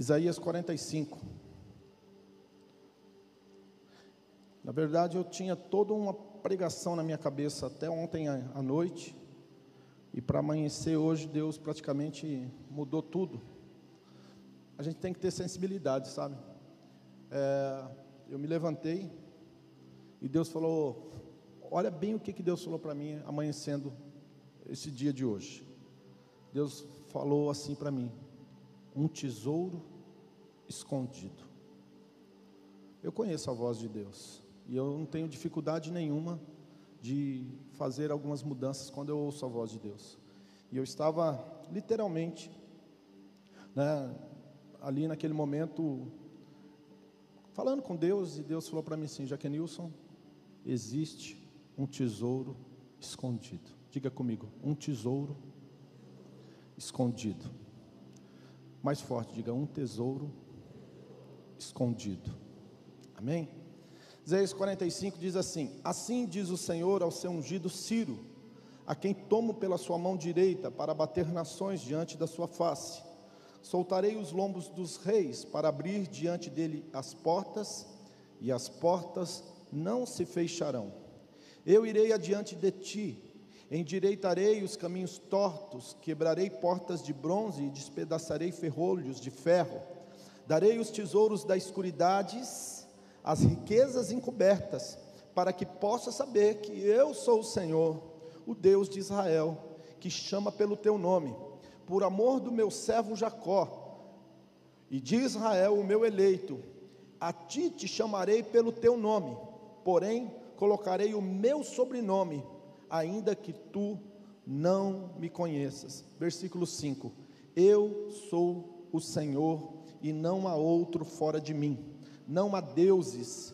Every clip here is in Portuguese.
Isaías 45. Na verdade, eu tinha toda uma pregação na minha cabeça até ontem à noite, e para amanhecer hoje, Deus praticamente mudou tudo. A gente tem que ter sensibilidade, sabe? É, eu me levantei e Deus falou: Olha bem o que, que Deus falou para mim amanhecendo esse dia de hoje. Deus falou assim para mim: Um tesouro escondido. Eu conheço a voz de Deus. E eu não tenho dificuldade nenhuma de fazer algumas mudanças quando eu ouço a voz de Deus. E eu estava literalmente, né, ali naquele momento, falando com Deus, e Deus falou para mim assim: Jaquenilson, existe um tesouro escondido. Diga comigo, um tesouro escondido. Mais forte, diga um tesouro escondido. Amém? Isaías 45 diz assim: Assim diz o Senhor ao seu ungido Ciro, a quem tomo pela sua mão direita para bater nações diante da sua face. Soltarei os lombos dos reis para abrir diante dele as portas, e as portas não se fecharão. Eu irei adiante de ti, endireitarei os caminhos tortos, quebrarei portas de bronze e despedaçarei ferrolhos de ferro. Darei os tesouros da escuridades as riquezas encobertas, para que possa saber que eu sou o Senhor, o Deus de Israel, que chama pelo teu nome, por amor do meu servo Jacó e de Israel, o meu eleito. A ti te chamarei pelo teu nome, porém colocarei o meu sobrenome, ainda que tu não me conheças. Versículo 5: Eu sou o Senhor e não há outro fora de mim não há deuses,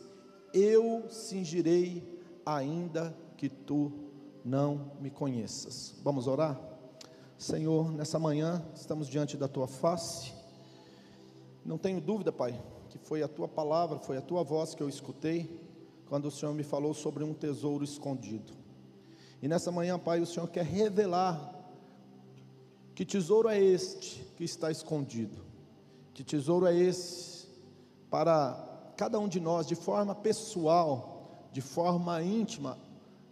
eu cingirei, ainda que tu não me conheças. Vamos orar? Senhor, nessa manhã estamos diante da tua face. Não tenho dúvida, Pai, que foi a tua palavra, foi a tua voz que eu escutei quando o Senhor me falou sobre um tesouro escondido. E nessa manhã, Pai, o Senhor quer revelar que tesouro é este que está escondido. Que tesouro é esse para cada um de nós, de forma pessoal, de forma íntima,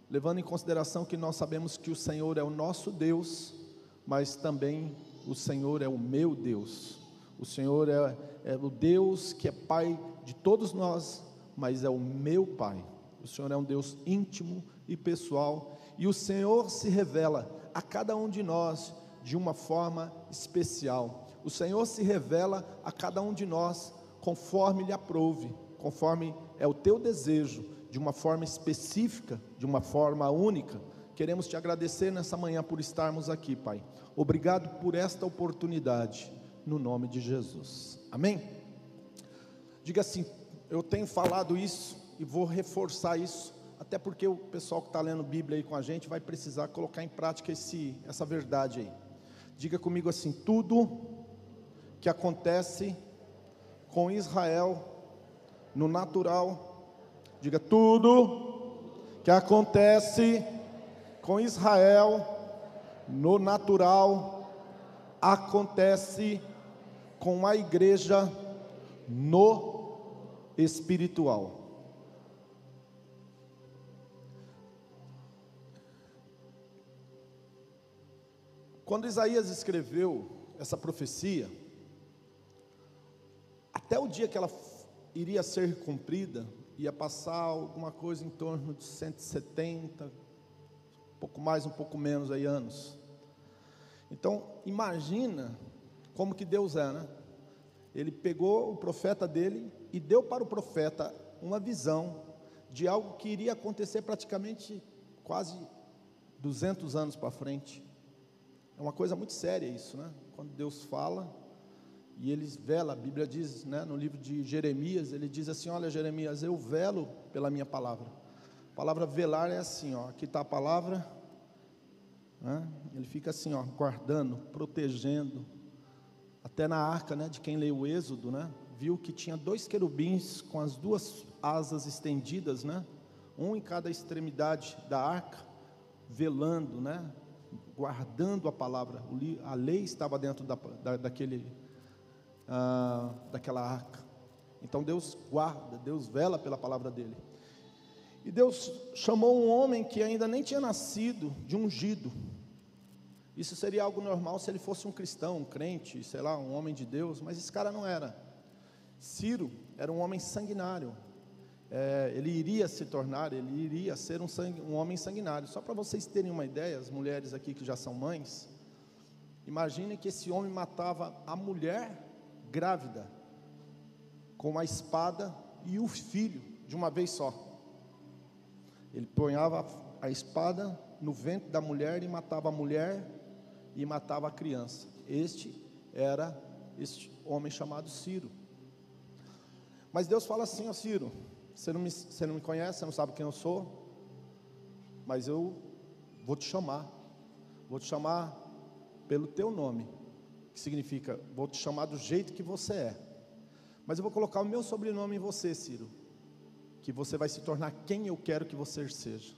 levando em consideração que nós sabemos que o Senhor é o nosso Deus, mas também o Senhor é o meu Deus. O Senhor é, é o Deus que é Pai de todos nós, mas é o meu Pai. O Senhor é um Deus íntimo e pessoal, e o Senhor se revela a cada um de nós de uma forma especial. O Senhor se revela a cada um de nós conforme lhe aprouve, conforme é o teu desejo, de uma forma específica, de uma forma única. Queremos te agradecer nessa manhã por estarmos aqui, Pai. Obrigado por esta oportunidade, no nome de Jesus. Amém? Diga assim: eu tenho falado isso e vou reforçar isso, até porque o pessoal que está lendo Bíblia aí com a gente vai precisar colocar em prática esse, essa verdade aí. Diga comigo assim: tudo que acontece com Israel no natural. Diga tudo que acontece com Israel no natural acontece com a igreja no espiritual. Quando Isaías escreveu essa profecia, até o dia que ela iria ser cumprida, ia passar alguma coisa em torno de 170, um pouco mais, um pouco menos aí anos. Então, imagina como que Deus é, né? Ele pegou o profeta dele e deu para o profeta uma visão de algo que iria acontecer praticamente quase 200 anos para frente. É uma coisa muito séria isso, né? Quando Deus fala, e eles vela, a Bíblia diz, né, no livro de Jeremias, ele diz assim: Olha, Jeremias, eu velo pela minha palavra. A palavra velar é assim, ó, aqui está a palavra, né, ele fica assim, ó, guardando, protegendo. Até na arca, né, de quem leu o Êxodo, né, viu que tinha dois querubins com as duas asas estendidas, né, um em cada extremidade da arca, velando, né, guardando a palavra. A lei estava dentro da, da, daquele ah, daquela arca. Então Deus guarda, Deus vela pela palavra dele. E Deus chamou um homem que ainda nem tinha nascido de ungido. Isso seria algo normal se ele fosse um cristão, um crente, sei lá, um homem de Deus, mas esse cara não era. Ciro era um homem sanguinário. É, ele iria se tornar, ele iria ser um, um homem sanguinário. Só para vocês terem uma ideia, as mulheres aqui que já são mães, imaginem que esse homem matava a mulher grávida com a espada e o filho de uma vez só. Ele ponhava a espada no ventre da mulher e matava a mulher e matava a criança. Este era este homem chamado Ciro. Mas Deus fala assim, ó Ciro, você não, me, você não me conhece, você não sabe quem eu sou, mas eu vou te chamar, vou te chamar pelo teu nome, que significa, vou te chamar do jeito que você é, mas eu vou colocar o meu sobrenome em você, Ciro, que você vai se tornar quem eu quero que você seja.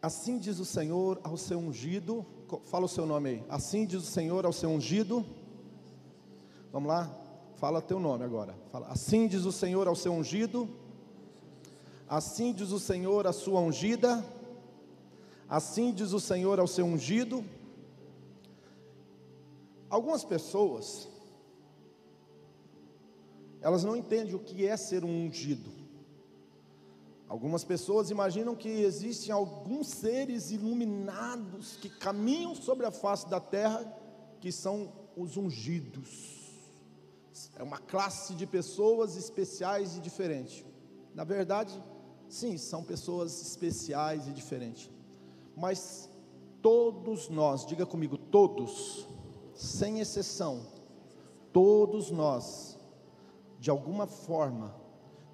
Assim diz o Senhor ao seu ungido, fala o seu nome aí. Assim diz o Senhor ao seu ungido. Vamos lá? Fala teu nome agora. Fala. Assim diz o Senhor ao seu ungido. Assim diz o Senhor à sua ungida. Assim diz o Senhor ao seu ungido. Algumas pessoas elas não entendem o que é ser um ungido. Algumas pessoas imaginam que existem alguns seres iluminados que caminham sobre a face da terra, que são os ungidos. É uma classe de pessoas especiais e diferentes. Na verdade, sim, são pessoas especiais e diferentes. Mas todos nós, diga comigo, todos, sem exceção, todos nós, de alguma forma,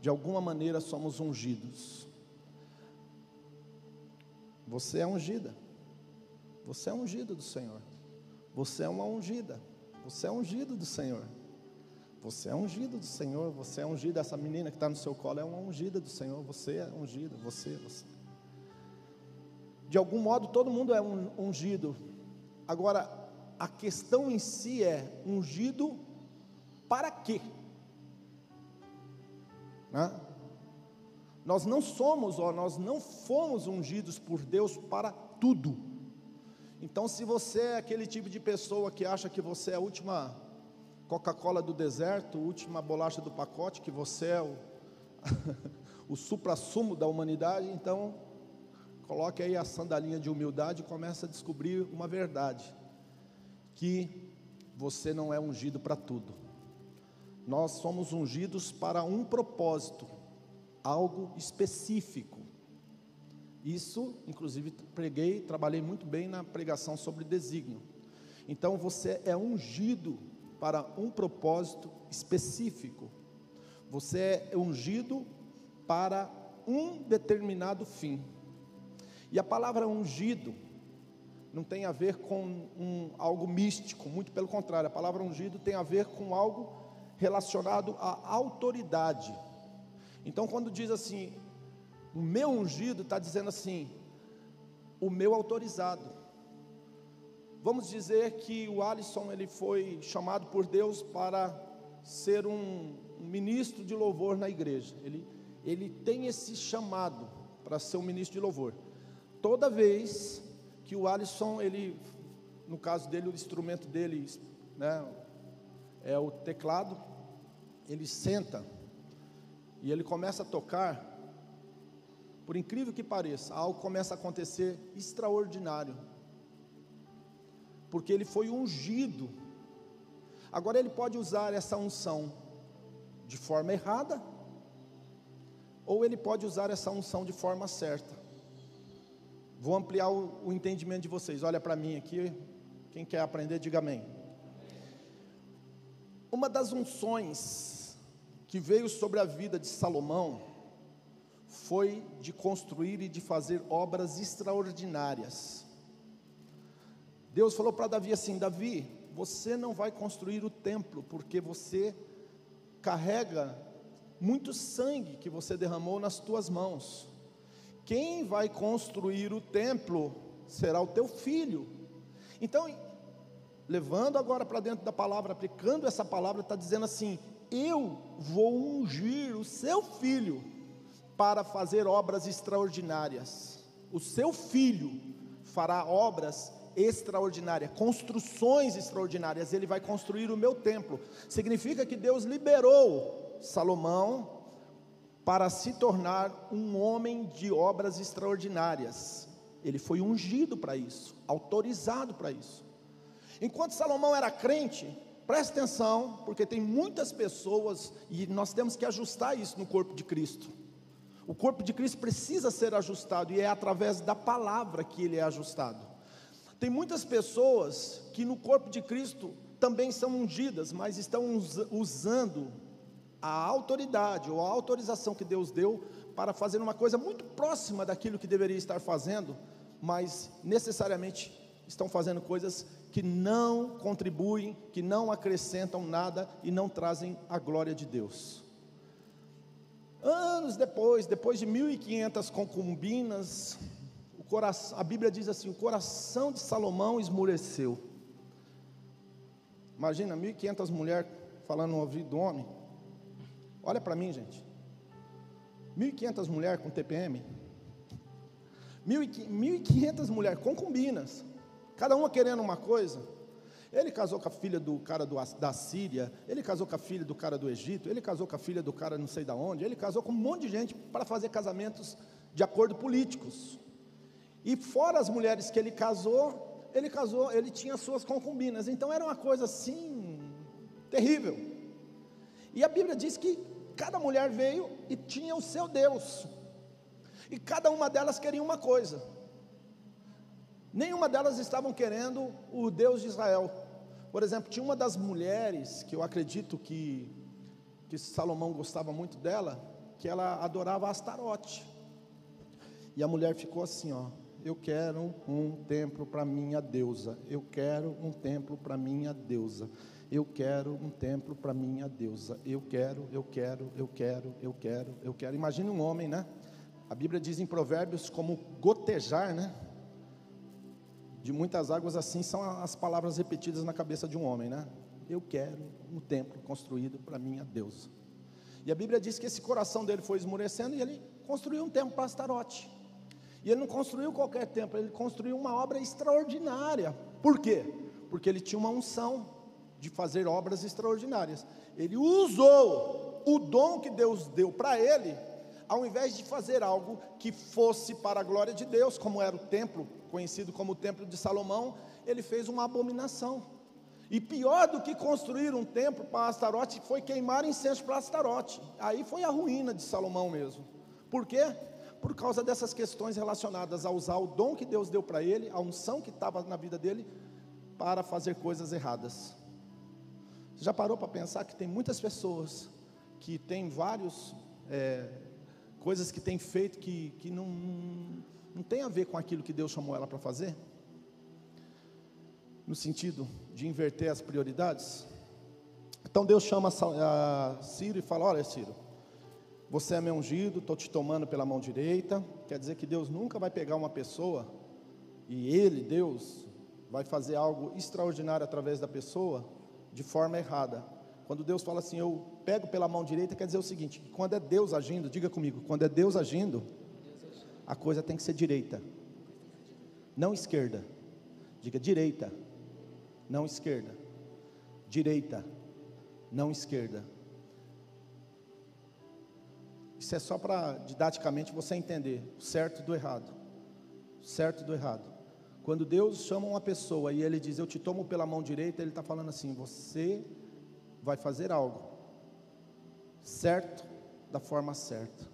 de alguma maneira somos ungidos. Você é ungida. Você é ungido do Senhor. Você é uma ungida. Você é ungido do Senhor. Você é ungido do Senhor. Você é ungido. Essa menina que está no seu colo é uma ungida do Senhor. Você é ungido. Você, você. De algum modo, todo mundo é ungido. Agora, a questão em si é: ungido para quê? Né? Nós não somos, ó, nós não fomos ungidos por Deus para tudo. Então, se você é aquele tipo de pessoa que acha que você é a última Coca-Cola do deserto, última bolacha do pacote, que você é o, o supra-sumo da humanidade, então coloque aí a sandalinha de humildade e comece a descobrir uma verdade: que você não é ungido para tudo nós somos ungidos para um propósito, algo específico. Isso, inclusive, preguei, trabalhei muito bem na pregação sobre desígnio. Então, você é ungido para um propósito específico. Você é ungido para um determinado fim. E a palavra ungido não tem a ver com um, algo místico, muito pelo contrário, a palavra ungido tem a ver com algo relacionado à autoridade. Então, quando diz assim, o meu ungido, está dizendo assim, o meu autorizado. Vamos dizer que o Alisson ele foi chamado por Deus para ser um, ministro de louvor na igreja. Ele, ele tem esse chamado para ser um ministro de louvor. Toda vez que o Alisson, ele, no caso dele, o instrumento dele, né, é o teclado, ele senta e ele começa a tocar, por incrível que pareça, algo começa a acontecer extraordinário, porque ele foi ungido. Agora ele pode usar essa unção de forma errada, ou ele pode usar essa unção de forma certa. Vou ampliar o, o entendimento de vocês. Olha para mim aqui. Quem quer aprender, diga amém. Uma das unções que veio sobre a vida de Salomão foi de construir e de fazer obras extraordinárias. Deus falou para Davi assim: Davi, você não vai construir o templo, porque você carrega muito sangue que você derramou nas tuas mãos. Quem vai construir o templo será o teu filho. Então, levando agora para dentro da palavra, aplicando essa palavra, está dizendo assim: Eu vou ungir o seu filho para fazer obras extraordinárias. O seu filho fará obras extraordinárias, construções extraordinárias. Ele vai construir o meu templo. Significa que Deus liberou Salomão para se tornar um homem de obras extraordinárias. Ele foi ungido para isso, autorizado para isso. Enquanto Salomão era crente, preste atenção, porque tem muitas pessoas, e nós temos que ajustar isso no corpo de Cristo. O corpo de Cristo precisa ser ajustado, e é através da palavra que ele é ajustado. Tem muitas pessoas que no corpo de Cristo também são ungidas, mas estão usando a autoridade ou a autorização que Deus deu para fazer uma coisa muito próxima daquilo que deveria estar fazendo, mas necessariamente estão fazendo coisas que não contribuem, que não acrescentam nada e não trazem a glória de Deus. Anos depois, depois de 1500 concubinas, coração, a Bíblia diz assim: o coração de Salomão esmureceu. Imagina 1500 mulheres falando no ouvido do homem. Olha para mim, gente. 1500 mulheres com TPM. 1500 mulheres concubinas cada uma querendo uma coisa. Ele casou com a filha do cara do, da Síria, ele casou com a filha do cara do Egito, ele casou com a filha do cara não sei da onde, ele casou com um monte de gente para fazer casamentos de acordo políticos. E fora as mulheres que ele casou, ele casou, ele tinha suas concubinas. Então era uma coisa assim terrível. E a Bíblia diz que cada mulher veio e tinha o seu Deus. E cada uma delas queria uma coisa. Nenhuma delas estavam querendo o Deus de Israel. Por exemplo, tinha uma das mulheres que eu acredito que, que Salomão gostava muito dela, que ela adorava Astarote. E a mulher ficou assim, ó, eu quero um templo para minha deusa. Eu quero um templo para minha deusa. Eu quero um templo para minha deusa. Eu quero, eu quero, eu quero, eu quero, eu quero. Imagine um homem, né? A Bíblia diz em Provérbios como gotejar, né? de muitas águas assim são as palavras repetidas na cabeça de um homem, né? Eu quero um templo construído para minha deusa. E a Bíblia diz que esse coração dele foi esmurecendo e ele construiu um templo para Astarote. E ele não construiu qualquer templo, ele construiu uma obra extraordinária. Por quê? Porque ele tinha uma unção de fazer obras extraordinárias. Ele usou o dom que Deus deu para ele ao invés de fazer algo que fosse para a glória de Deus, como era o templo, conhecido como o templo de Salomão, ele fez uma abominação. E pior do que construir um templo para Astarote foi queimar incenso para Astarote. Aí foi a ruína de Salomão mesmo. Por quê? Por causa dessas questões relacionadas a usar o dom que Deus deu para ele, a unção que estava na vida dele, para fazer coisas erradas. Você já parou para pensar que tem muitas pessoas que têm vários é, coisas que tem feito que, que não, não tem a ver com aquilo que Deus chamou ela para fazer? No sentido de inverter as prioridades? Então Deus chama Ciro e fala: Olha, Ciro, você é meu ungido, estou te tomando pela mão direita. Quer dizer que Deus nunca vai pegar uma pessoa e Ele, Deus, vai fazer algo extraordinário através da pessoa de forma errada. Quando Deus fala assim, eu pego pela mão direita, quer dizer o seguinte: quando é Deus agindo, diga comigo, quando é Deus agindo, a coisa tem que ser direita, não esquerda. Diga direita, não esquerda. Direita, não esquerda. Isso é só para didaticamente você entender o certo do errado. Certo do errado. Quando Deus chama uma pessoa e ele diz, Eu te tomo pela mão direita, ele está falando assim: Você vai fazer algo certo da forma certa.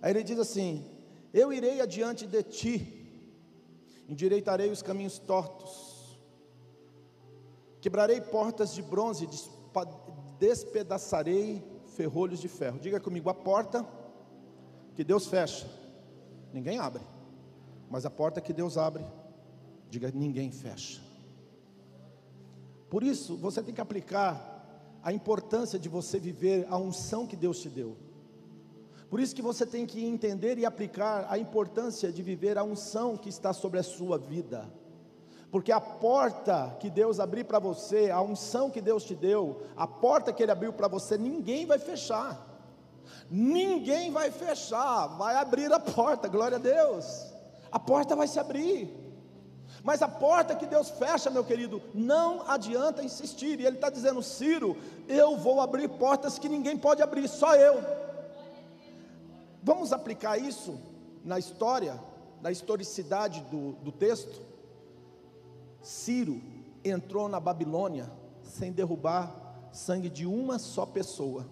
Aí ele diz assim: Eu irei adiante de ti, endireitarei os caminhos tortos, quebrarei portas de bronze, despedaçarei ferrolhos de ferro. Diga comigo: a porta que Deus fecha, ninguém abre, mas a porta que Deus abre, diga ninguém fecha. Por isso, você tem que aplicar a importância de você viver a unção que Deus te deu. Por isso que você tem que entender e aplicar a importância de viver a unção que está sobre a sua vida. Porque a porta que Deus abriu para você, a unção que Deus te deu, a porta que Ele abriu para você, ninguém vai fechar. Ninguém vai fechar, vai abrir a porta, glória a Deus. A porta vai se abrir. Mas a porta que Deus fecha, meu querido, não adianta insistir. E Ele está dizendo, Ciro, eu vou abrir portas que ninguém pode abrir, só eu. Vamos aplicar isso na história, na historicidade do, do texto? Ciro entrou na Babilônia sem derrubar sangue de uma só pessoa.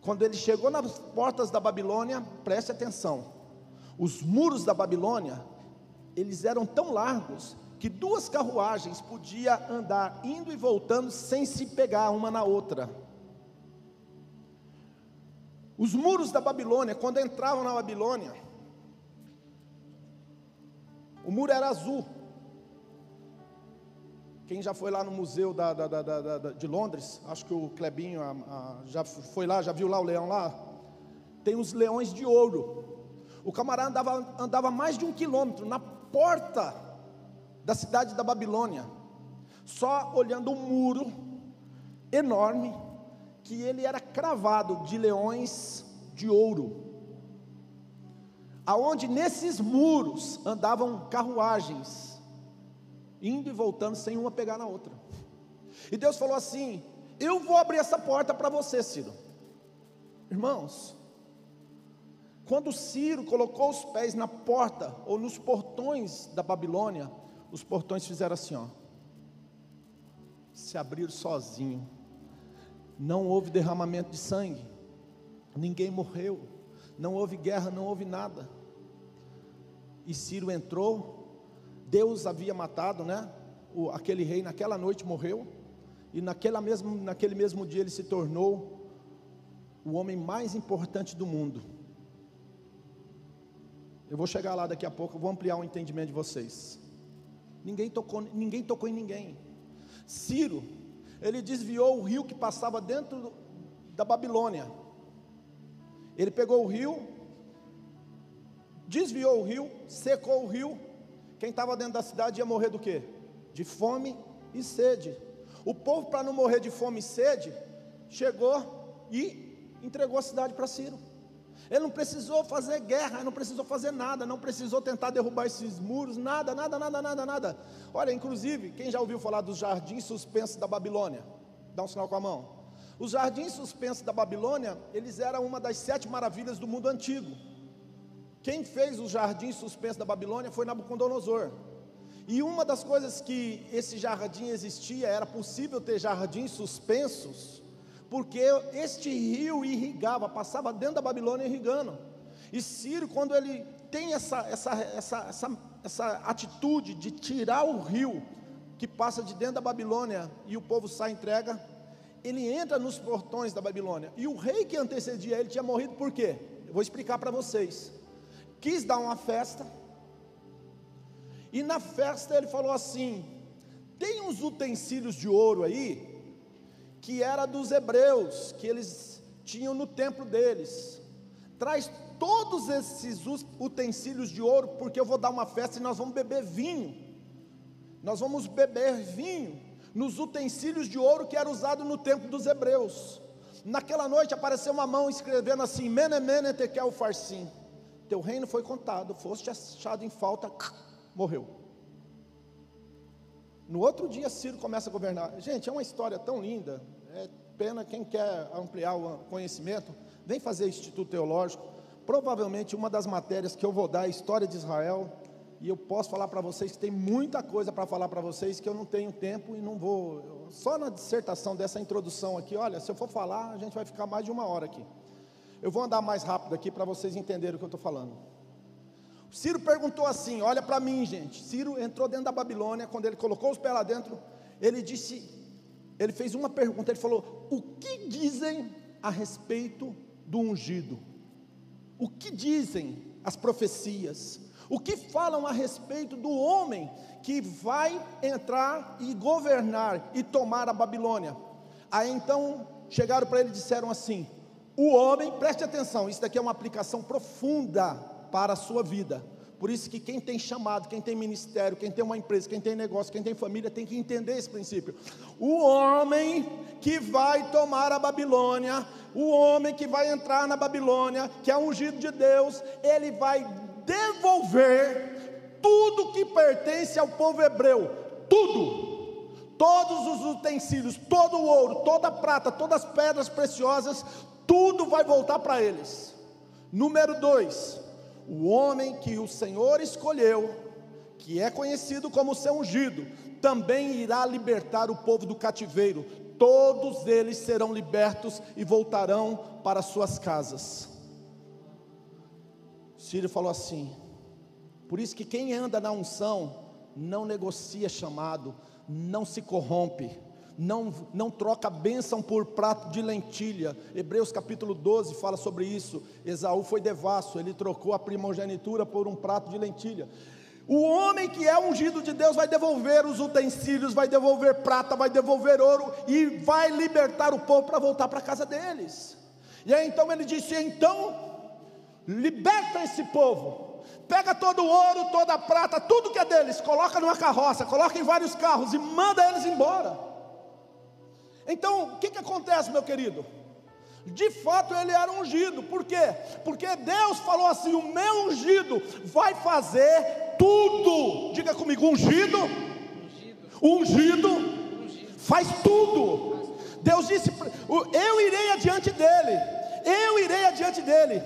Quando ele chegou nas portas da Babilônia, preste atenção, os muros da Babilônia, eles eram tão largos que duas carruagens podiam andar indo e voltando sem se pegar uma na outra. Os muros da Babilônia, quando entravam na Babilônia, o muro era azul. Quem já foi lá no museu da, da, da, de Londres, acho que o Clebinho a, a, já foi lá, já viu lá o leão lá. Tem os leões de ouro. O camarada andava, andava mais de um quilômetro na porta da cidade da Babilônia, só olhando um muro enorme que ele era cravado de leões de ouro. Aonde nesses muros andavam carruagens, indo e voltando sem uma pegar na outra. E Deus falou assim: Eu vou abrir essa porta para você, Ciro. Irmãos, quando Ciro colocou os pés na porta ou nos portões da Babilônia, os portões fizeram assim, ó. Se abriram sozinho não houve derramamento de sangue, ninguém morreu, não houve guerra, não houve nada. E Ciro entrou, Deus havia matado, né? O, aquele rei naquela noite morreu, e naquela mesmo, naquele mesmo dia ele se tornou o homem mais importante do mundo. Eu vou chegar lá daqui a pouco, vou ampliar o entendimento de vocês. Ninguém tocou, ninguém tocou em ninguém. Ciro ele desviou o rio que passava dentro da Babilônia. Ele pegou o rio, desviou o rio, secou o rio. Quem estava dentro da cidade ia morrer do quê? De fome e sede. O povo, para não morrer de fome e sede, chegou e entregou a cidade para Ciro. Ele não precisou fazer guerra, não precisou fazer nada, não precisou tentar derrubar esses muros, nada, nada, nada, nada, nada. Olha, inclusive, quem já ouviu falar dos jardins suspensos da Babilônia? Dá um sinal com a mão. Os jardins suspensos da Babilônia, eles eram uma das sete maravilhas do mundo antigo. Quem fez os jardins suspensos da Babilônia foi Nabucodonosor. E uma das coisas que esse jardim existia, era possível ter jardins suspensos, porque este rio irrigava, passava dentro da Babilônia irrigando. E Ciro, quando ele tem essa, essa, essa, essa, essa atitude de tirar o rio que passa de dentro da Babilônia e o povo sai entrega, ele entra nos portões da Babilônia. E o rei que antecedia ele tinha morrido por quê? Eu vou explicar para vocês. Quis dar uma festa, e na festa ele falou assim: tem uns utensílios de ouro aí, que era dos hebreus, que eles tinham no templo deles. Traz todos esses utensílios de ouro, porque eu vou dar uma festa e nós vamos beber vinho. Nós vamos beber vinho nos utensílios de ouro que era usado no templo dos hebreus. Naquela noite apareceu uma mão escrevendo assim: Mene, mene, tekel, farsim. Teu reino foi contado, foste achado em falta, morreu. No outro dia, Ciro começa a governar. Gente, é uma história tão linda. É pena quem quer ampliar o conhecimento, vem fazer Instituto Teológico. Provavelmente uma das matérias que eu vou dar é História de Israel. E eu posso falar para vocês que tem muita coisa para falar para vocês que eu não tenho tempo e não vou. Só na dissertação dessa introdução aqui, olha, se eu for falar, a gente vai ficar mais de uma hora aqui. Eu vou andar mais rápido aqui para vocês entenderem o que eu estou falando. Ciro perguntou assim: olha para mim, gente. Ciro entrou dentro da Babilônia, quando ele colocou os pés lá dentro, ele disse: ele fez uma pergunta, ele falou: o que dizem a respeito do ungido? O que dizem as profecias? O que falam a respeito do homem que vai entrar e governar e tomar a Babilônia? Aí então chegaram para ele e disseram assim: o homem, preste atenção, isso daqui é uma aplicação profunda para a sua vida, Por isso que quem tem chamado, quem tem ministério, quem tem uma empresa, quem tem negócio, quem tem família, tem que entender esse princípio. O homem que vai tomar a Babilônia, o homem que vai entrar na Babilônia, que é ungido de Deus, ele vai devolver tudo que pertence ao povo hebreu, tudo todos os utensílios, todo o ouro, toda a prata, todas as pedras preciosas, tudo vai voltar para eles. Número dois, o homem que o Senhor escolheu, que é conhecido como seu ungido, também irá libertar o povo do cativeiro. Todos eles serão libertos e voltarão para suas casas. Sírio falou assim: por isso que quem anda na unção não negocia chamado, não se corrompe, não, não troca bênção por prato de lentilha. Hebreus capítulo 12 fala sobre isso. Esaú foi devasso, ele trocou a primogenitura por um prato de lentilha. O homem que é ungido de Deus vai devolver os utensílios, vai devolver prata, vai devolver ouro e vai libertar o povo para voltar para a casa deles. E aí então ele disse: então, liberta esse povo, pega todo o ouro, toda a prata, tudo que é deles, coloca numa carroça, coloca em vários carros e manda eles embora. Então, o que, que acontece, meu querido? De fato ele era ungido, por quê? Porque Deus falou assim: o meu ungido vai fazer tudo. Diga comigo, ungido, ungido, ungido. faz tudo. Deus disse: eu irei adiante dele, eu irei adiante dele,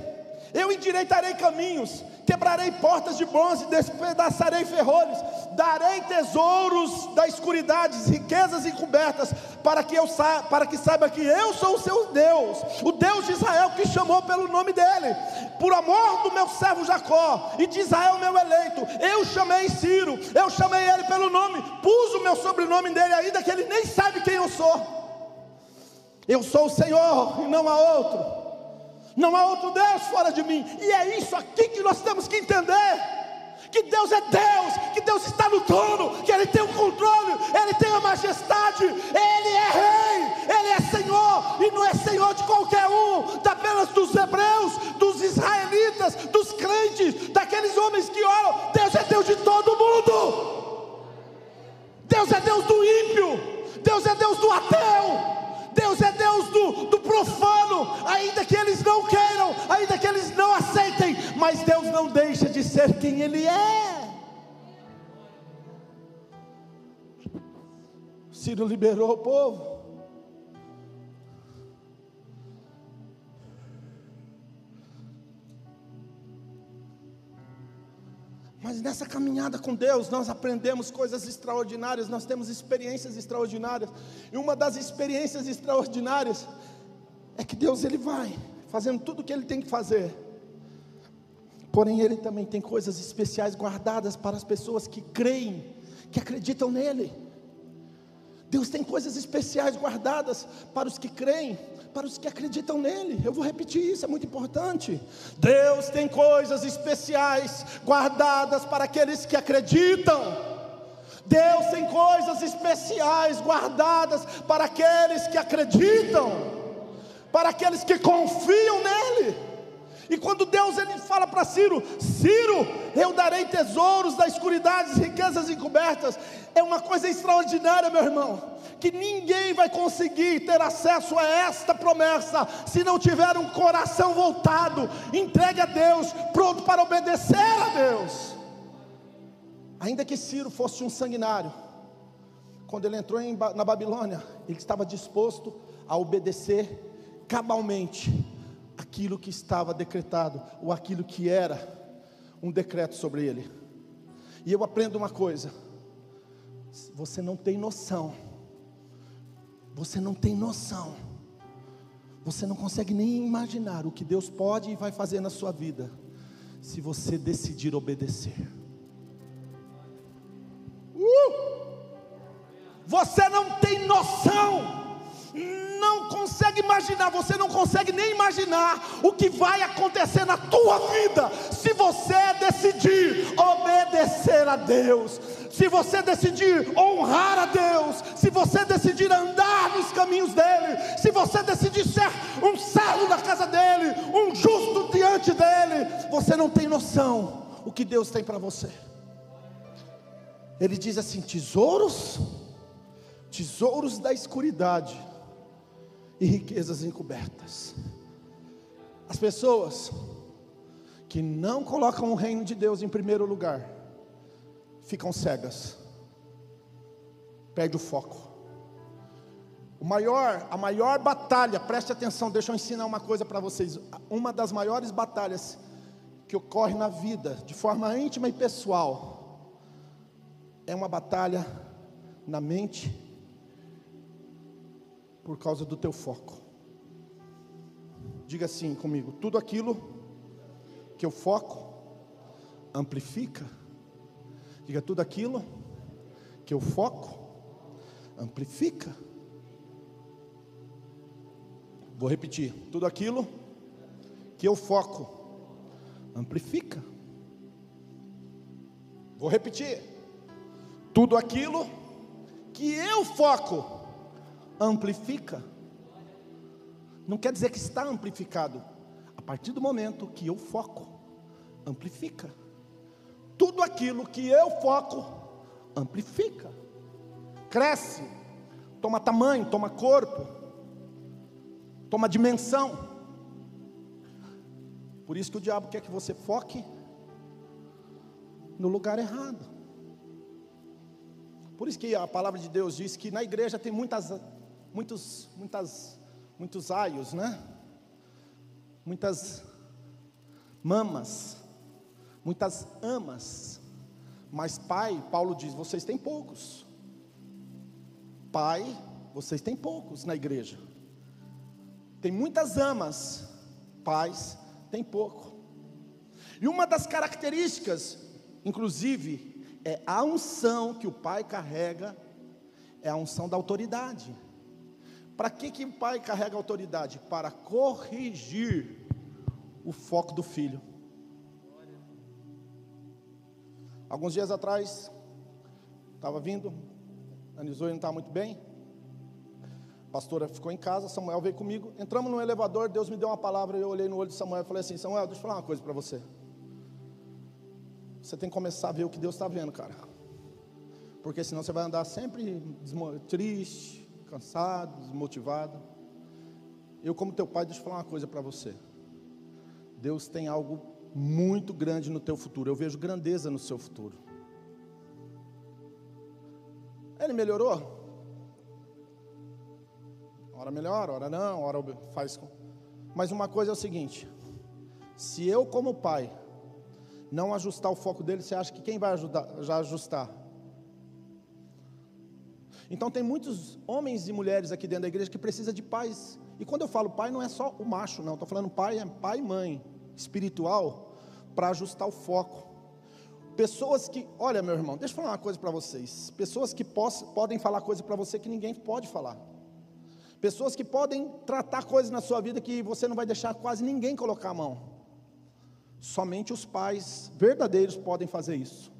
eu endireitarei caminhos, quebrarei portas de bronze, despedaçarei ferrolhos, darei tesouros da escuridade, riquezas encobertas, para que eu sa para que saiba que eu sou o seu Deus, o Deus de Israel que chamou pelo nome dele, por amor do meu servo Jacó e de Israel meu eleito. Eu chamei Ciro, eu chamei ele pelo nome, pus o meu sobrenome dele ainda que ele nem sabe quem eu sou. Eu sou o Senhor e não há outro não há outro Deus fora de mim, e é isso aqui que nós temos que entender. Que Deus é Deus, que Deus está no trono, que Ele tem o controle, Ele tem a majestade, Ele é Rei, Ele é Senhor, e não é Senhor de qualquer um, apenas dos hebreus, dos israelitas, dos crentes, daqueles homens que oram. Deus é Deus de todo mundo, Deus é Deus do ímpio, Deus é Deus do ateu, ainda que eles não queiram, ainda que eles não aceitem, mas Deus não deixa de ser quem Ele é. Ciro liberou o povo. Mas nessa caminhada com Deus, nós aprendemos coisas extraordinárias, nós temos experiências extraordinárias. E uma das experiências extraordinárias é que Deus ele vai fazendo tudo o que ele tem que fazer. Porém, ele também tem coisas especiais guardadas para as pessoas que creem, que acreditam nele. Deus tem coisas especiais guardadas para os que creem, para os que acreditam nele. Eu vou repetir isso, é muito importante. Deus tem coisas especiais guardadas para aqueles que acreditam. Deus tem coisas especiais guardadas para aqueles que acreditam, para aqueles que confiam nele. E quando Deus ele fala para Ciro: Ciro, eu darei tesouros da escuridade, riquezas encobertas. É uma coisa extraordinária, meu irmão, que ninguém vai conseguir ter acesso a esta promessa se não tiver um coração voltado, entregue a Deus, pronto para obedecer a Deus. Ainda que Ciro fosse um sanguinário, quando ele entrou em, na Babilônia, ele estava disposto a obedecer cabalmente aquilo que estava decretado, ou aquilo que era um decreto sobre ele. E eu aprendo uma coisa: você não tem noção, você não tem noção, você não consegue nem imaginar o que Deus pode e vai fazer na sua vida, se você decidir obedecer. Uh! Você não tem noção não consegue imaginar, você não consegue nem imaginar o que vai acontecer na tua vida se você decidir obedecer a Deus, se você decidir honrar a Deus, se você decidir andar nos caminhos dele, se você decidir ser um servo da casa dele, um justo diante dele, você não tem noção o que Deus tem para você. Ele diz assim: tesouros, tesouros da escuridade e riquezas encobertas. As pessoas que não colocam o reino de Deus em primeiro lugar ficam cegas, perde o foco. O maior, a maior batalha, preste atenção, deixa eu ensinar uma coisa para vocês. Uma das maiores batalhas que ocorre na vida, de forma íntima e pessoal, é uma batalha na mente por causa do teu foco. Diga assim comigo: tudo aquilo que eu foco amplifica. Diga tudo aquilo que eu foco amplifica. Vou repetir: tudo aquilo que eu foco, amplifica. Vou repetir: tudo aquilo que eu foco, amplifica. Não quer dizer que está amplificado, a partir do momento que eu foco, amplifica. Tudo aquilo que eu foco, amplifica, cresce, toma tamanho, toma corpo toma dimensão. Por isso que o diabo quer que você foque no lugar errado. Por isso que a palavra de Deus diz que na igreja tem muitas, muitos, muitas, muitos aios, né? Muitas mamas, muitas amas. Mas pai, Paulo diz, vocês têm poucos. Pai, vocês têm poucos na igreja. Tem muitas amas, pais tem pouco. E uma das características, inclusive, é a unção que o pai carrega, é a unção da autoridade. Para que, que o pai carrega autoridade? Para corrigir o foco do filho. Alguns dias atrás, estava vindo, a Nisoia não estava muito bem, a pastora ficou em casa, Samuel veio comigo. Entramos no elevador, Deus me deu uma palavra. Eu olhei no olho de Samuel e falei assim: Samuel, deixa eu falar uma coisa para você. Você tem que começar a ver o que Deus está vendo, cara. Porque senão você vai andar sempre triste, cansado, desmotivado. Eu, como teu pai, deixa eu falar uma coisa para você. Deus tem algo muito grande no teu futuro. Eu vejo grandeza no seu futuro. Ele melhorou? Hora melhor, hora não, hora faz. Mas uma coisa é o seguinte: se eu, como pai, não ajustar o foco dele, você acha que quem vai ajudar, já ajustar? Então tem muitos homens e mulheres aqui dentro da igreja que precisam de pais. E quando eu falo pai, não é só o macho, não. Estou falando pai, é pai e mãe espiritual para ajustar o foco. Pessoas que, olha meu irmão, deixa eu falar uma coisa para vocês. Pessoas que poss, podem falar coisa para você que ninguém pode falar. Pessoas que podem tratar coisas na sua vida que você não vai deixar quase ninguém colocar a mão. Somente os pais verdadeiros podem fazer isso.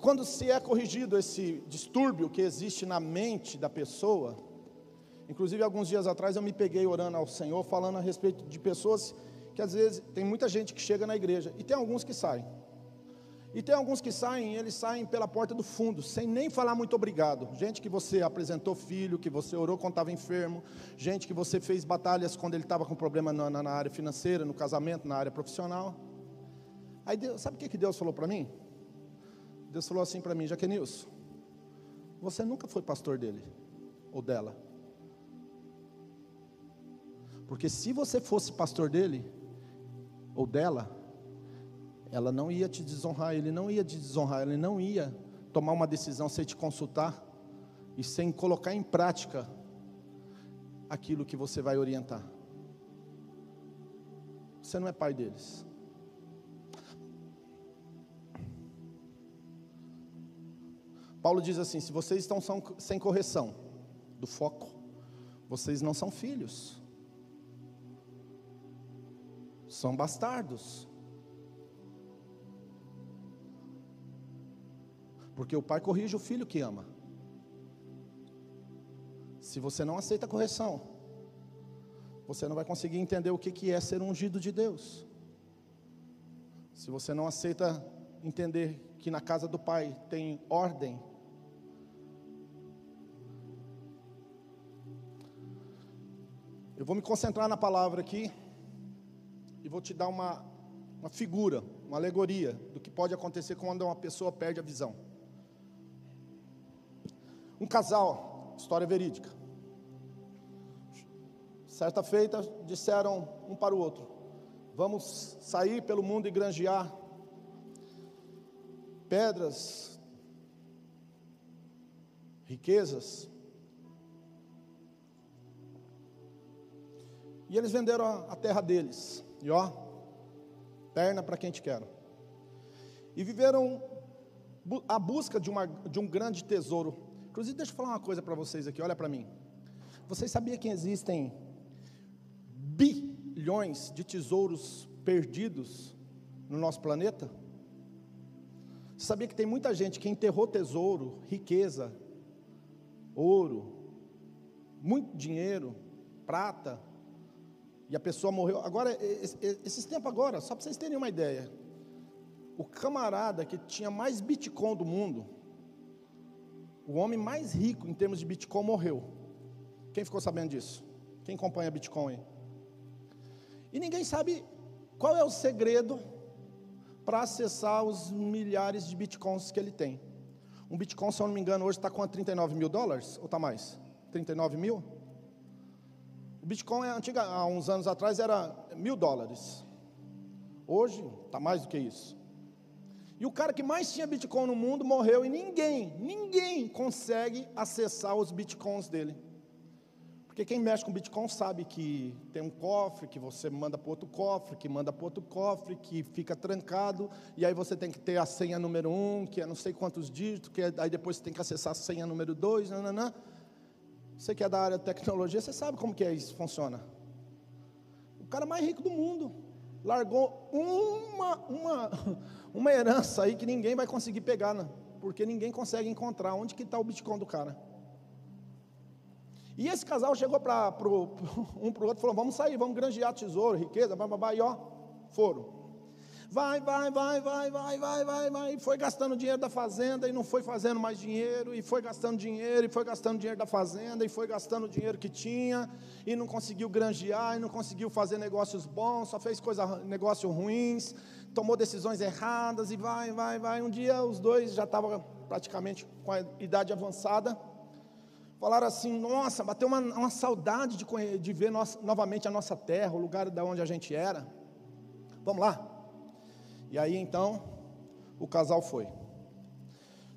Quando se é corrigido esse distúrbio que existe na mente da pessoa, inclusive alguns dias atrás eu me peguei orando ao Senhor, falando a respeito de pessoas que às vezes tem muita gente que chega na igreja e tem alguns que saem. E tem alguns que saem, eles saem pela porta do fundo, sem nem falar muito obrigado. Gente que você apresentou filho, que você orou quando estava enfermo, gente que você fez batalhas quando ele estava com problema na, na, área financeira, no casamento, na área profissional. Aí Deus, sabe o que, que Deus falou para mim? Deus falou assim para mim, Jaquenilson, você nunca foi pastor dele ou dela. Porque se você fosse pastor dele, ou dela, ela não ia te desonrar, ele não ia te desonrar, ele não ia tomar uma decisão sem te consultar e sem colocar em prática aquilo que você vai orientar. Você não é pai deles. Paulo diz assim: se vocês estão sem correção do foco, vocês não são filhos são bastardos. Porque o pai corrige o filho que ama. Se você não aceita a correção, você não vai conseguir entender o que é ser ungido de Deus. Se você não aceita entender que na casa do Pai tem ordem, vou me concentrar na palavra aqui e vou te dar uma, uma figura, uma alegoria do que pode acontecer quando uma pessoa perde a visão. Um casal, história verídica. Certa feita, disseram um para o outro: Vamos sair pelo mundo e granjear pedras, riquezas. E eles venderam a, terra deles. E ó, perna para quem te quer. E viveram a busca de, uma, de um grande tesouro. Inclusive, deixa eu falar uma coisa para vocês aqui, olha para mim. Vocês sabiam que existem bilhões de tesouros perdidos no nosso planeta? Você sabia que tem muita gente que enterrou tesouro, riqueza, ouro, muito dinheiro, prata, e a pessoa morreu. Agora, esses tempos agora, só para vocês terem uma ideia, o camarada que tinha mais Bitcoin do mundo, o homem mais rico em termos de Bitcoin morreu. Quem ficou sabendo disso? Quem acompanha Bitcoin? E ninguém sabe qual é o segredo para acessar os milhares de bitcoins que ele tem. Um bitcoin, se eu não me engano, hoje está com 39 mil dólares, ou está mais? 39 mil? Bitcoin, é antiga, há uns anos atrás, era mil dólares. Hoje, está mais do que isso. E o cara que mais tinha bitcoin no mundo morreu e ninguém, ninguém consegue acessar os bitcoins dele. Porque quem mexe com Bitcoin sabe que tem um cofre, que você manda para outro cofre, que manda para outro cofre, que fica trancado, e aí você tem que ter a senha número um, que é não sei quantos dígitos, que é, aí depois você tem que acessar a senha número dois, nananã. Você que é da área de tecnologia, você sabe como que é isso funciona. O cara mais rico do mundo largou uma, uma, uma herança aí que ninguém vai conseguir pegar, né? porque ninguém consegue encontrar onde que está o Bitcoin do cara. E esse casal chegou para um para o outro e falou: Vamos sair, vamos granjear tesouro, riqueza, babá, e ó, foram. Vai, vai, vai, vai, vai, vai, vai, vai. Foi gastando dinheiro da fazenda e não foi fazendo mais dinheiro, e foi gastando dinheiro, e foi gastando dinheiro da fazenda, e foi gastando dinheiro que tinha, e não conseguiu granjear, e não conseguiu fazer negócios bons, só fez coisas, negócios ruins, tomou decisões erradas, e vai, vai, vai. Um dia os dois já estavam praticamente com a idade avançada falaram assim: nossa, bateu uma, uma saudade de, de ver nossa, novamente a nossa terra, o lugar da onde a gente era. Vamos lá. E aí então, o casal foi.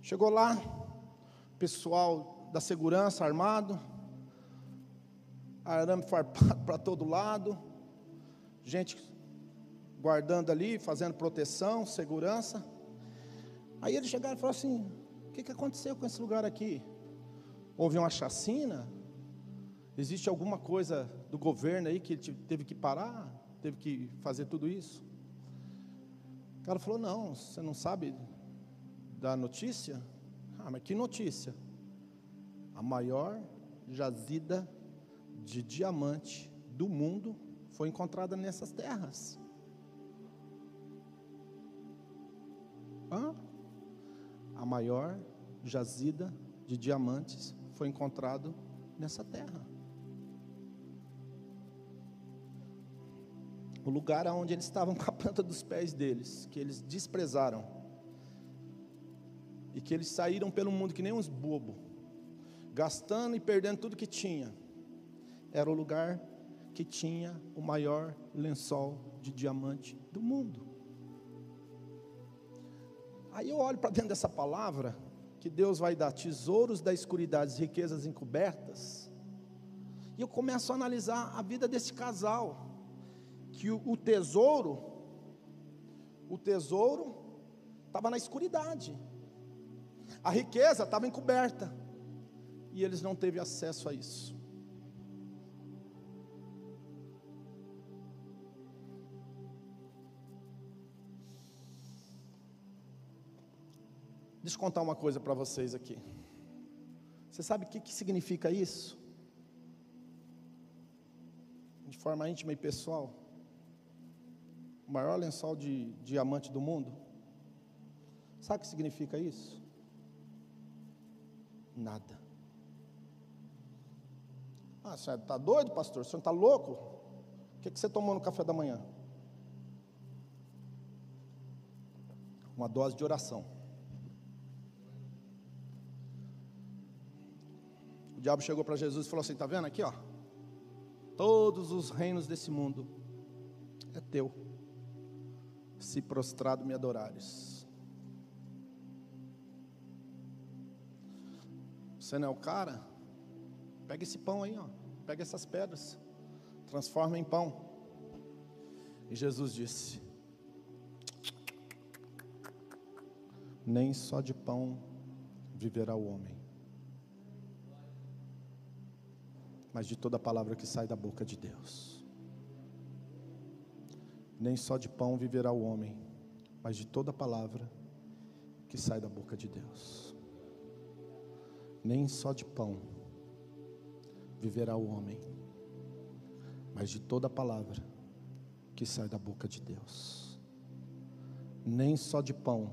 Chegou lá, pessoal da segurança armado, arame farpado para todo lado, gente guardando ali, fazendo proteção, segurança. Aí eles chegaram e falaram assim: o que, que aconteceu com esse lugar aqui? Houve uma chacina? Existe alguma coisa do governo aí que teve que parar? Teve que fazer tudo isso? O cara falou: Não, você não sabe da notícia? Ah, mas que notícia? A maior jazida de diamante do mundo foi encontrada nessas terras. Hã? A maior jazida de diamantes foi encontrado nessa terra. O lugar onde eles estavam com a planta dos pés deles, que eles desprezaram. E que eles saíram pelo mundo que nem uns bobos, gastando e perdendo tudo que tinha. Era o lugar que tinha o maior lençol de diamante do mundo. Aí eu olho para dentro dessa palavra que Deus vai dar tesouros da escuridade, riquezas encobertas. E eu começo a analisar a vida desse casal, que o, o tesouro, o tesouro estava na escuridade, a riqueza estava encoberta, e eles não teve acesso a isso. Deixa eu contar uma coisa para vocês aqui. Você sabe o que, que significa isso? de forma íntima e pessoal, maior lençol de diamante do mundo. Sabe o que significa isso? Nada. Ah, você está doido, pastor? Você está louco? O que, que você tomou no café da manhã? Uma dose de oração. O diabo chegou para Jesus e falou assim: Está vendo aqui, ó? Todos os reinos desse mundo é teu, se prostrado me adorares. Você não é o cara? Pega esse pão aí, ó. Pega essas pedras, transforma em pão. E Jesus disse: Nem só de pão viverá o homem, mas de toda palavra que sai da boca de Deus. Nem só de pão viverá o homem, mas de toda palavra que sai da boca de Deus. Nem só de pão viverá o homem, mas de toda palavra que sai da boca de Deus. Nem só de pão,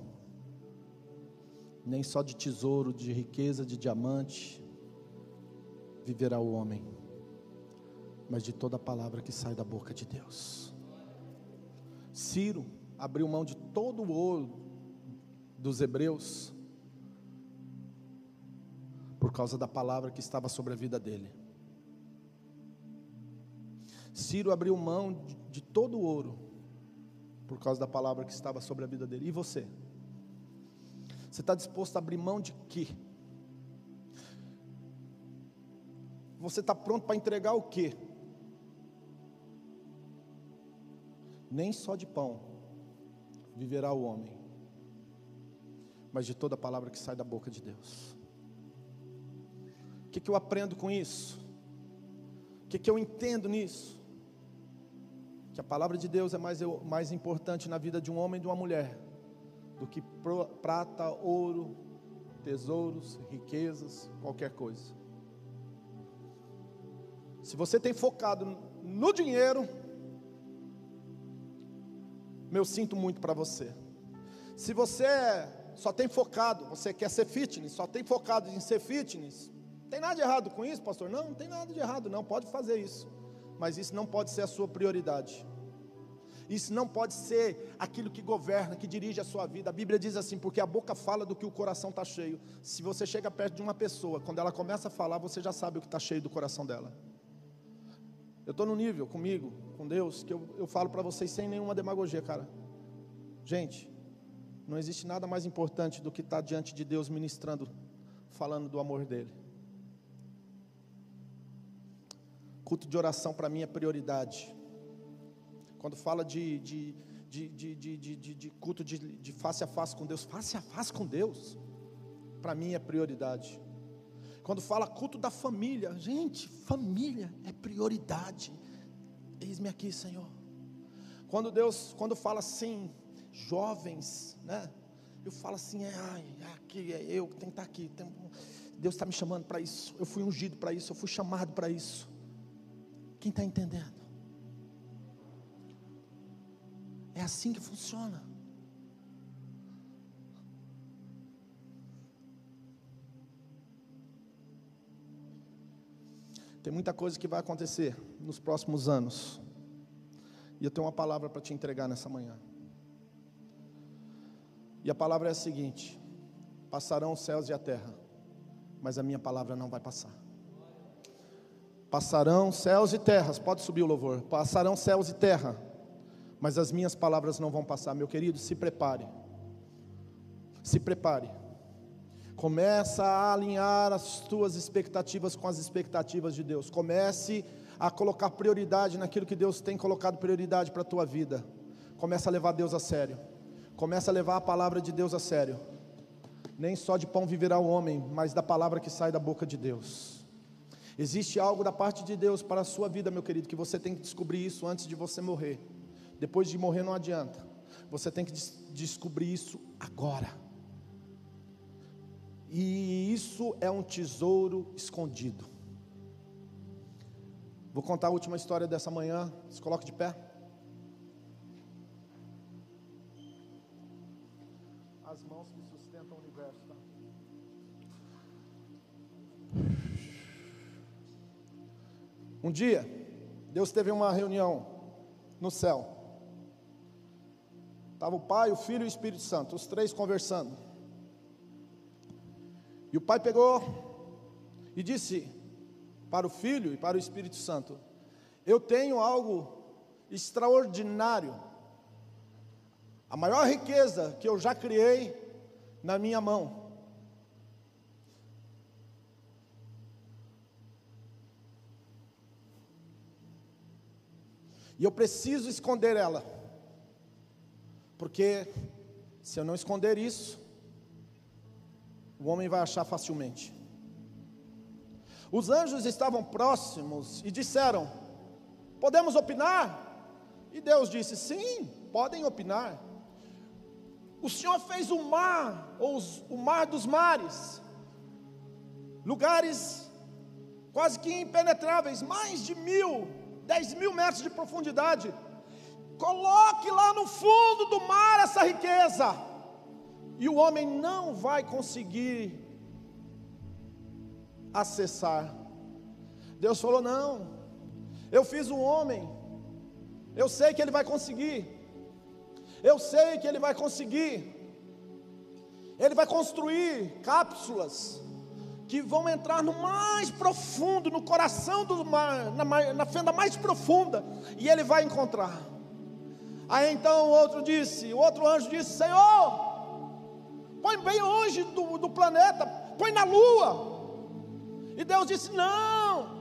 nem só de tesouro, de riqueza, de diamante, viverá o homem, mas de toda palavra que sai da boca de Deus. Ciro abriu mão de todo o ouro dos hebreus por causa da palavra que estava sobre a vida dele. Ciro abriu mão de, de todo o ouro por causa da palavra que estava sobre a vida dele. E você? Você está disposto a abrir mão de quê? Você está pronto para entregar o quê? Nem só de pão viverá o homem, mas de toda palavra que sai da boca de Deus. O que, que eu aprendo com isso? O que, que eu entendo nisso? que a palavra de Deus é mais, mais importante na vida de um homem e de uma mulher do que prata, ouro, tesouros, riquezas, qualquer coisa. Se você tem focado no dinheiro, meu sinto muito para você. Se você só tem focado, você quer ser fitness, só tem focado em ser fitness, tem nada de errado com isso, pastor? Não, não tem nada de errado, não, pode fazer isso mas isso não pode ser a sua prioridade. Isso não pode ser aquilo que governa, que dirige a sua vida. A Bíblia diz assim: porque a boca fala do que o coração está cheio. Se você chega perto de uma pessoa, quando ela começa a falar, você já sabe o que está cheio do coração dela. Eu estou no nível comigo, com Deus, que eu, eu falo para vocês sem nenhuma demagogia, cara. Gente, não existe nada mais importante do que estar tá diante de Deus ministrando, falando do amor dEle. Culto de oração para mim é prioridade. Quando fala de, de, de, de, de culto de, face a face com Deus, face a face com Deus, para mim é prioridade. Quando fala culto da família, gente, família é prioridade. Eis-me aqui, Senhor. Quando Deus, quando fala assim, jovens, né? Eu falo assim, é, ai, é aqui é eu que tenho que estar aqui. Tem, Deus está me chamando para isso. Eu fui ungido para isso. Eu fui chamado para isso. Quem está entendendo? É assim que funciona. Tem muita coisa que vai acontecer nos próximos anos. E eu tenho uma palavra para te entregar nessa manhã. E a palavra é a seguinte: passarão os céus e a terra, mas a minha palavra não vai passar. Passarão céus e terras, pode subir o louvor. Passarão céus e terra, mas as minhas palavras não vão passar. Meu querido, se prepare. Se prepare. Começa a alinhar as tuas expectativas com as expectativas de Deus. Comece a colocar prioridade naquilo que Deus tem colocado prioridade para a tua vida. Começa a levar Deus a sério. Começa a levar a palavra de Deus a sério. Nem só de pão viverá o homem, mas da palavra que sai da boca de Deus. Existe algo da parte de Deus para a sua vida, meu querido, que você tem que descobrir isso antes de você morrer. Depois de morrer não adianta. Você tem que des descobrir isso agora. E isso é um tesouro escondido. Vou contar a última história dessa manhã. Se coloque de pé. As mãos que sustentam o universo. Tá? Um dia, Deus teve uma reunião no céu. Estava o Pai, o Filho e o Espírito Santo, os três conversando. E o Pai pegou e disse para o Filho e para o Espírito Santo: Eu tenho algo extraordinário, a maior riqueza que eu já criei na minha mão. E eu preciso esconder ela. Porque se eu não esconder isso, o homem vai achar facilmente. Os anjos estavam próximos e disseram: Podemos opinar? E Deus disse: Sim, podem opinar. O Senhor fez o mar, ou os, o mar dos mares, lugares quase que impenetráveis, mais de mil 10 mil metros de profundidade. Coloque lá no fundo do mar essa riqueza, e o homem não vai conseguir acessar. Deus falou: Não, eu fiz um homem, eu sei que ele vai conseguir, eu sei que ele vai conseguir, ele vai construir cápsulas que vão entrar no mais profundo, no coração do mar, na, na fenda mais profunda, e ele vai encontrar. Aí então o outro disse, o outro anjo disse: Senhor, põe bem longe do, do planeta, põe na lua. E Deus disse: Não,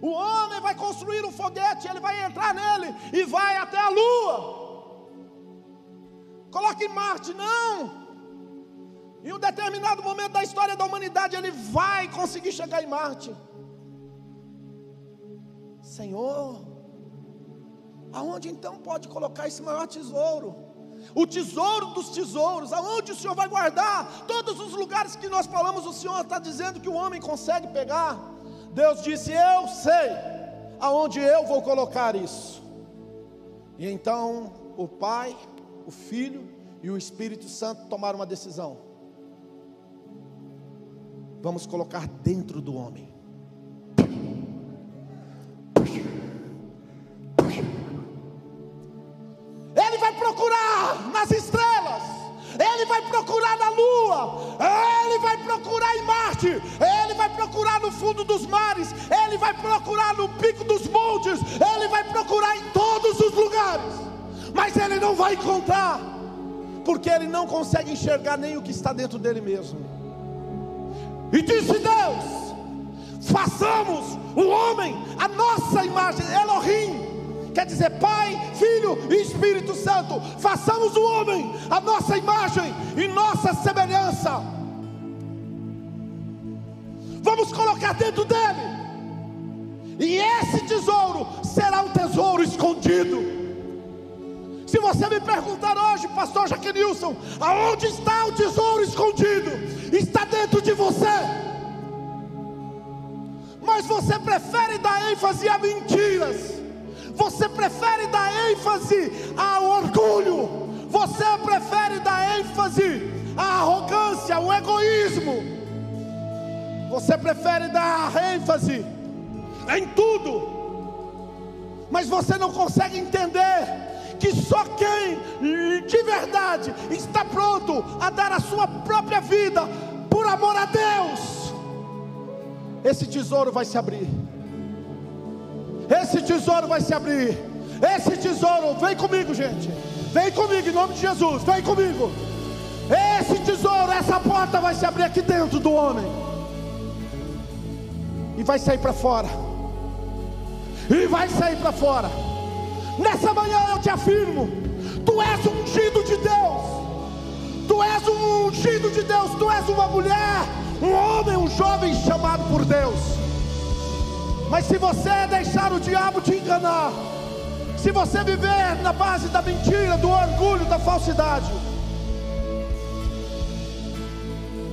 o homem vai construir um foguete, ele vai entrar nele e vai até a lua. Coloque em Marte, não. Em um determinado momento da história da humanidade, ele vai conseguir chegar em Marte. Senhor, aonde então pode colocar esse maior tesouro? O tesouro dos tesouros, aonde o Senhor vai guardar? Todos os lugares que nós falamos, o Senhor está dizendo que o homem consegue pegar. Deus disse: Eu sei aonde eu vou colocar isso. E então o Pai, o Filho e o Espírito Santo tomaram uma decisão vamos colocar dentro do homem. No fundo dos mares, ele vai procurar no pico dos montes, ele vai procurar em todos os lugares, mas ele não vai encontrar, porque ele não consegue enxergar nem o que está dentro dele mesmo. E disse Deus: façamos o homem a nossa imagem, Elohim. Quer dizer, Pai, Filho e Espírito Santo, façamos o homem a nossa imagem e nossa semelhança. Vamos colocar dentro dele, e esse tesouro será um tesouro escondido. Se você me perguntar hoje, pastor Jaquenilson, aonde está o tesouro escondido? Está dentro de você. Mas você prefere dar ênfase a mentiras. Você prefere dar ênfase ao orgulho. Você prefere dar ênfase à arrogância, ao egoísmo. Você prefere dar ênfase em tudo. Mas você não consegue entender que só quem de verdade está pronto a dar a sua própria vida por amor a Deus, esse tesouro vai se abrir. Esse tesouro vai se abrir. Esse tesouro, vem comigo, gente. Vem comigo em nome de Jesus. Vem comigo. Esse tesouro, essa porta vai se abrir aqui dentro do homem. E vai sair para fora. E vai sair para fora. Nessa manhã eu te afirmo: tu és um ungido de Deus, tu és um ungido de Deus, tu és uma mulher, um homem, um jovem chamado por Deus. Mas se você deixar o diabo te enganar, se você viver na base da mentira, do orgulho, da falsidade,